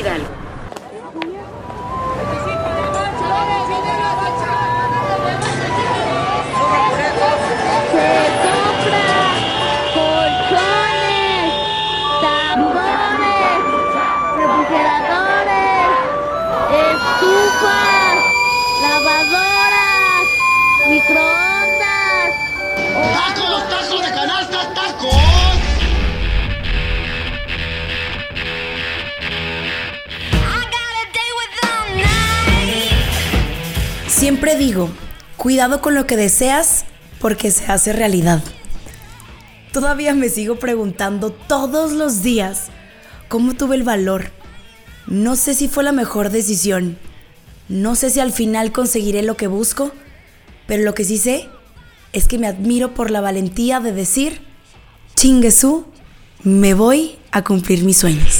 Se Siempre digo, cuidado con lo que deseas porque se hace realidad. Todavía me sigo preguntando todos los días cómo tuve el valor. No sé si fue la mejor decisión. No sé si al final conseguiré lo que busco, pero lo que sí sé es que me admiro por la valentía de decir, chinguesú, me voy a cumplir mis sueños.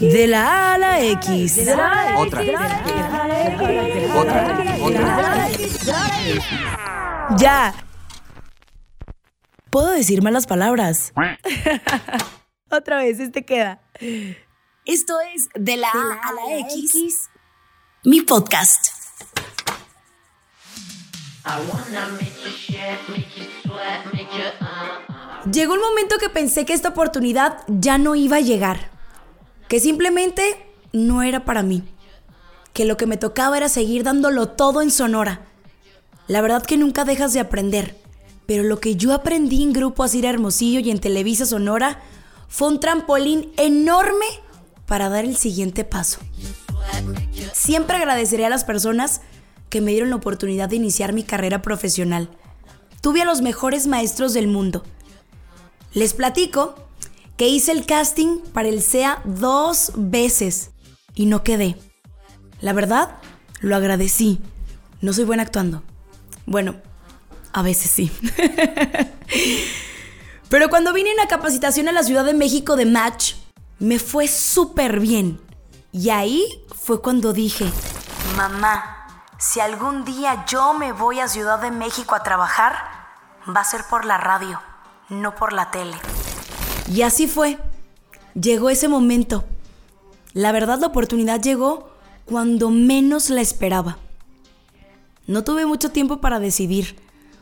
De la A a la X. De la A a la Otra. Otra. Otra. Ya. Puedo decir malas palabras. Otra vez, este queda. Esto es De la, A a la X, mi podcast. Llegó un momento que pensé que esta oportunidad ya no iba a llegar. Que simplemente no era para mí. Que lo que me tocaba era seguir dándolo todo en Sonora. La verdad que nunca dejas de aprender. Pero lo que yo aprendí en Grupo Asir Hermosillo y en Televisa Sonora fue un trampolín enorme para dar el siguiente paso. Siempre agradeceré a las personas que me dieron la oportunidad de iniciar mi carrera profesional. Tuve a los mejores maestros del mundo. Les platico que hice el casting para el SEA dos veces y no quedé. La verdad, lo agradecí. No soy buena actuando. Bueno, a veces sí. Pero cuando vine en la capacitación a la Ciudad de México de Match, me fue súper bien. Y ahí fue cuando dije, mamá, si algún día yo me voy a Ciudad de México a trabajar, va a ser por la radio, no por la tele. Y así fue. Llegó ese momento. La verdad la oportunidad llegó cuando menos la esperaba. No tuve mucho tiempo para decidir,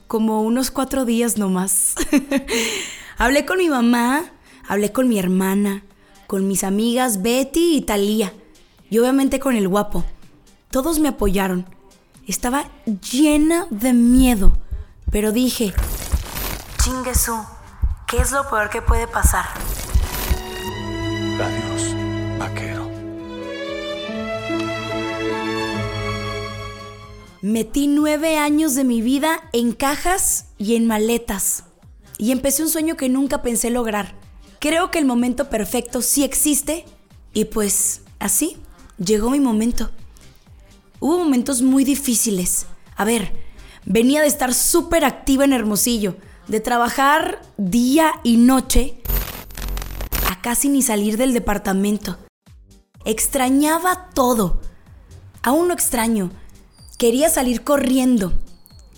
como unos cuatro días nomás. hablé con mi mamá, hablé con mi hermana, con mis amigas Betty y Talía, y obviamente con el guapo. Todos me apoyaron. Estaba llena de miedo, pero dije, chinguesú, ¿qué es lo peor que puede pasar? Adiós, vaquero. Metí nueve años de mi vida en cajas y en maletas. Y empecé un sueño que nunca pensé lograr. Creo que el momento perfecto sí existe. Y pues así llegó mi momento. Hubo momentos muy difíciles. A ver, venía de estar súper activa en Hermosillo, de trabajar día y noche, a casi ni salir del departamento. Extrañaba todo. Aún no extraño. Quería salir corriendo.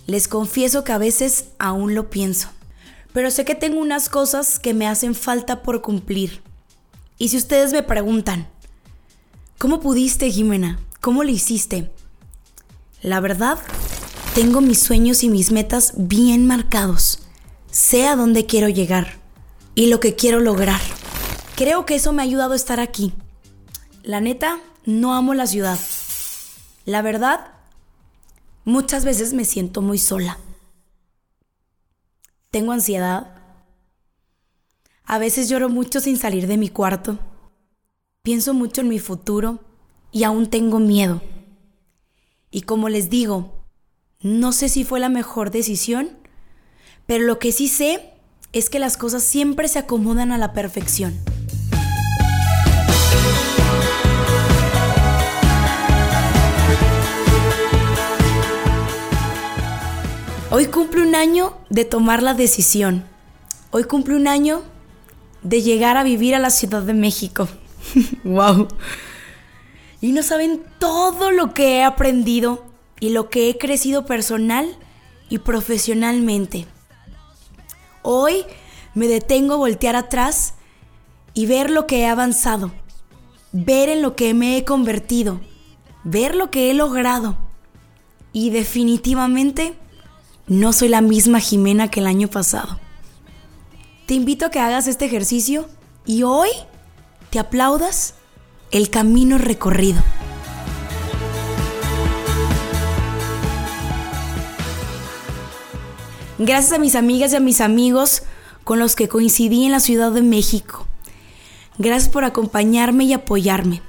Les confieso que a veces aún lo pienso. Pero sé que tengo unas cosas que me hacen falta por cumplir. Y si ustedes me preguntan, ¿cómo pudiste, Jimena? ¿Cómo lo hiciste? La verdad, tengo mis sueños y mis metas bien marcados. Sé a dónde quiero llegar y lo que quiero lograr. Creo que eso me ha ayudado a estar aquí. La neta, no amo la ciudad. La verdad, muchas veces me siento muy sola. Tengo ansiedad. A veces lloro mucho sin salir de mi cuarto. Pienso mucho en mi futuro y aún tengo miedo. Y como les digo, no sé si fue la mejor decisión, pero lo que sí sé es que las cosas siempre se acomodan a la perfección. Hoy cumple un año de tomar la decisión. Hoy cumple un año de llegar a vivir a la Ciudad de México. ¡Wow! Y no saben todo lo que he aprendido y lo que he crecido personal y profesionalmente. Hoy me detengo a voltear atrás y ver lo que he avanzado, ver en lo que me he convertido, ver lo que he logrado. Y definitivamente no soy la misma Jimena que el año pasado. Te invito a que hagas este ejercicio y hoy te aplaudas el camino recorrido. Gracias a mis amigas y a mis amigos con los que coincidí en la Ciudad de México. Gracias por acompañarme y apoyarme.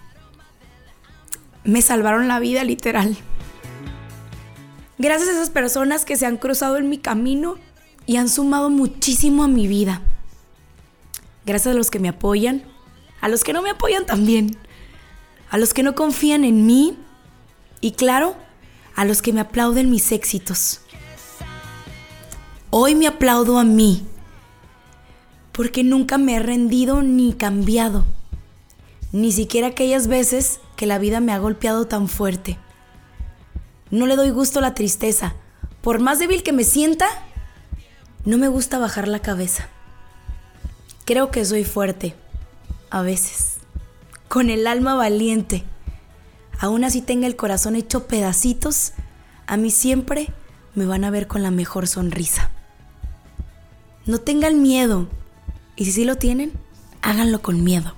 Me salvaron la vida literal. Gracias a esas personas que se han cruzado en mi camino y han sumado muchísimo a mi vida. Gracias a los que me apoyan, a los que no me apoyan también, a los que no confían en mí y claro, a los que me aplauden mis éxitos. Hoy me aplaudo a mí porque nunca me he rendido ni cambiado, ni siquiera aquellas veces que la vida me ha golpeado tan fuerte. No le doy gusto a la tristeza. Por más débil que me sienta, no me gusta bajar la cabeza. Creo que soy fuerte, a veces, con el alma valiente. Aún así tenga el corazón hecho pedacitos, a mí siempre me van a ver con la mejor sonrisa. No tengan miedo, y si sí lo tienen, háganlo con miedo.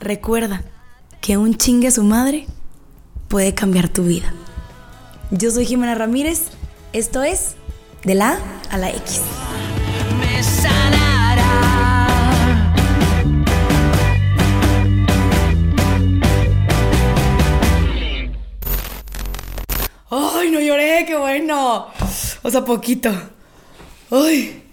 Recuerda que un chingue a su madre puede cambiar tu vida. Yo soy Jimena Ramírez. Esto es De la A a la X. me sanará. ¡Ay, no lloré! ¡Qué bueno! O sea, poquito. ¡Ay!